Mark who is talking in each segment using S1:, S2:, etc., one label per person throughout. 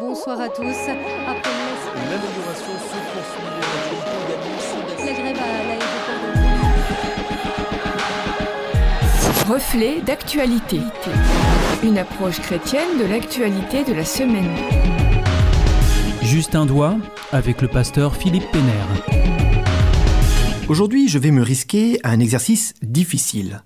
S1: Bonsoir à tous. Après
S2: L'amélioration se poursuit.
S1: la grève à l'aéroport de
S3: Reflet d'actualité. Une approche chrétienne de l'actualité de la semaine.
S4: Juste un doigt avec le pasteur Philippe Pénère.
S5: Aujourd'hui, je vais me risquer à un exercice difficile.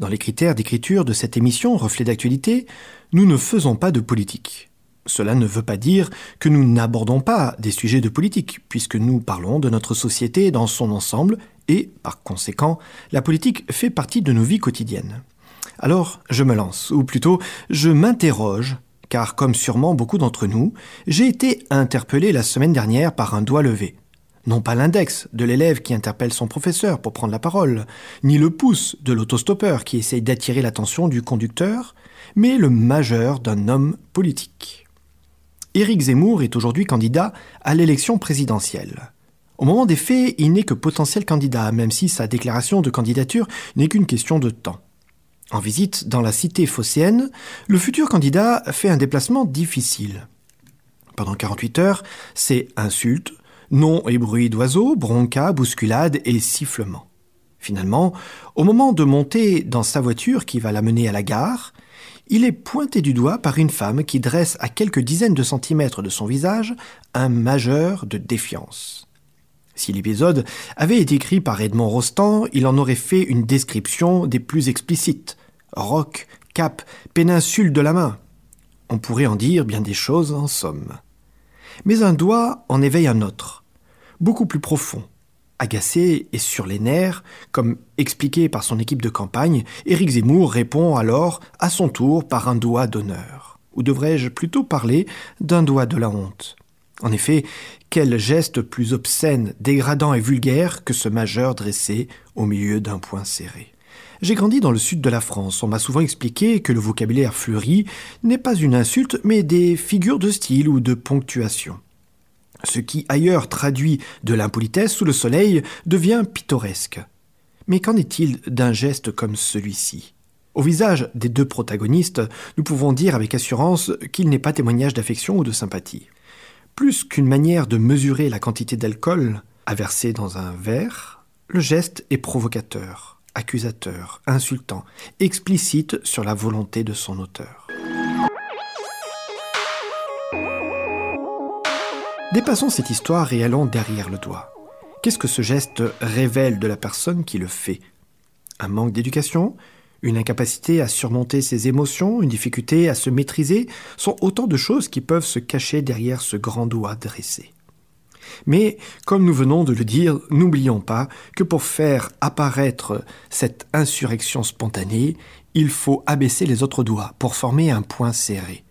S5: Dans les critères d'écriture de cette émission Reflet d'actualité, nous ne faisons pas de politique. Cela ne veut pas dire que nous n'abordons pas des sujets de politique, puisque nous parlons de notre société dans son ensemble et, par conséquent, la politique fait partie de nos vies quotidiennes. Alors, je me lance, ou plutôt, je m'interroge, car comme sûrement beaucoup d'entre nous, j'ai été interpellé la semaine dernière par un doigt levé. Non pas l'index de l'élève qui interpelle son professeur pour prendre la parole, ni le pouce de l'autostoppeur qui essaye d'attirer l'attention du conducteur, mais le majeur d'un homme politique. Éric Zemmour est aujourd'hui candidat à l'élection présidentielle. Au moment des faits, il n'est que potentiel candidat, même si sa déclaration de candidature n'est qu'une question de temps. En visite dans la cité phocéenne, le futur candidat fait un déplacement difficile. Pendant 48 heures, c'est insultes, noms et bruits d'oiseaux, broncas, bousculades et sifflements. Finalement, au moment de monter dans sa voiture qui va l'amener à la gare, il est pointé du doigt par une femme qui dresse à quelques dizaines de centimètres de son visage un majeur de défiance. Si l'épisode avait été écrit par Edmond Rostand, il en aurait fait une description des plus explicites. Roc, cap, péninsule de la main. On pourrait en dire bien des choses en somme. Mais un doigt en éveille un autre, beaucoup plus profond. Agacé et sur les nerfs, comme expliqué par son équipe de campagne, Éric Zemmour répond alors à son tour par un doigt d'honneur. Ou devrais-je plutôt parler d'un doigt de la honte? En effet, quel geste plus obscène, dégradant et vulgaire que ce majeur dressé au milieu d'un poing serré j'ai grandi dans le sud de la France. On m'a souvent expliqué que le vocabulaire fleuri n'est pas une insulte, mais des figures de style ou de ponctuation. Ce qui ailleurs traduit de l'impolitesse sous le soleil devient pittoresque. Mais qu'en est-il d'un geste comme celui-ci? Au visage des deux protagonistes, nous pouvons dire avec assurance qu'il n'est pas témoignage d'affection ou de sympathie. Plus qu'une manière de mesurer la quantité d'alcool à verser dans un verre, le geste est provocateur accusateur, insultant, explicite sur la volonté de son auteur. Dépassons cette histoire et allons derrière le doigt. Qu'est-ce que ce geste révèle de la personne qui le fait? Un manque d'éducation? Une incapacité à surmonter ses émotions? Une difficulté à se maîtriser? Sont autant de choses qui peuvent se cacher derrière ce grand doigt dressé. Mais, comme nous venons de le dire, n'oublions pas que pour faire apparaître cette insurrection spontanée, il faut abaisser les autres doigts pour former un point serré.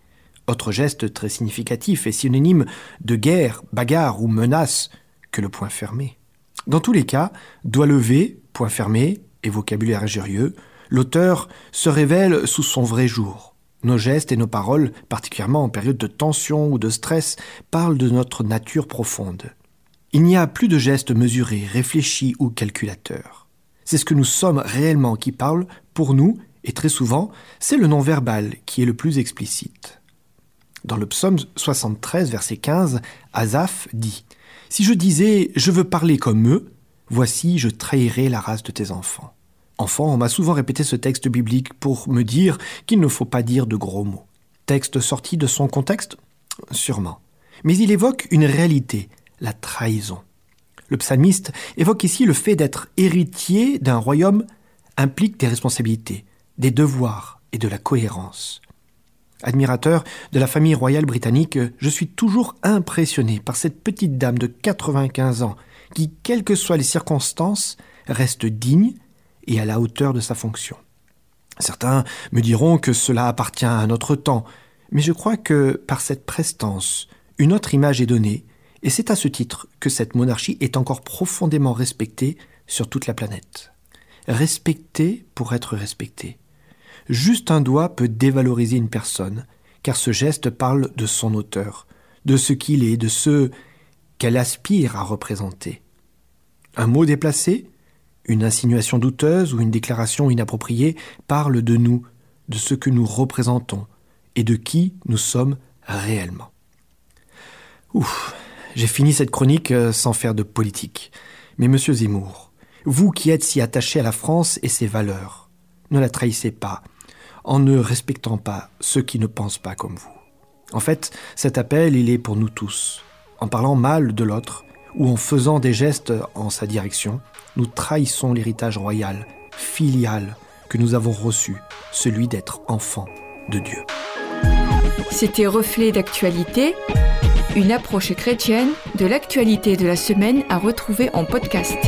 S5: Autre geste très significatif et synonyme de guerre, bagarre ou menace que le point fermé. Dans tous les cas, doigt levé, point fermé et vocabulaire injurieux, l'auteur se révèle sous son vrai jour. Nos gestes et nos paroles, particulièrement en période de tension ou de stress, parlent de notre nature profonde. Il n'y a plus de gestes mesurés, réfléchis ou calculateurs. C'est ce que nous sommes réellement qui parle pour nous, et très souvent, c'est le non-verbal qui est le plus explicite. Dans le psaume 73, verset 15, Asaph dit Si je disais je veux parler comme eux, voici je trahirai la race de tes enfants. Enfant, on m'a souvent répété ce texte biblique pour me dire qu'il ne faut pas dire de gros mots. Texte sorti de son contexte? Sûrement. Mais il évoque une réalité, la trahison. Le psalmiste évoque ici le fait d'être héritier d'un royaume implique des responsabilités, des devoirs et de la cohérence. Admirateur de la famille royale britannique, je suis toujours impressionné par cette petite dame de 95 ans qui, quelles que soient les circonstances, reste digne et à la hauteur de sa fonction. Certains me diront que cela appartient à un autre temps, mais je crois que par cette prestance, une autre image est donnée, et c'est à ce titre que cette monarchie est encore profondément respectée sur toute la planète. Respectée pour être respectée. Juste un doigt peut dévaloriser une personne, car ce geste parle de son auteur, de ce qu'il est, de ce qu'elle aspire à représenter. Un mot déplacé une insinuation douteuse ou une déclaration inappropriée parle de nous, de ce que nous représentons et de qui nous sommes réellement. Ouf, j'ai fini cette chronique euh, sans faire de politique. Mais monsieur Zemmour, vous qui êtes si attaché à la France et ses valeurs, ne la trahissez pas en ne respectant pas ceux qui ne pensent pas comme vous. En fait, cet appel, il est pour nous tous. En parlant mal de l'autre, ou en faisant des gestes en sa direction, nous trahissons l'héritage royal, filial, que nous avons reçu, celui d'être enfant de Dieu.
S3: C'était Reflet d'actualité, une approche chrétienne de l'actualité de la semaine à retrouver en podcast.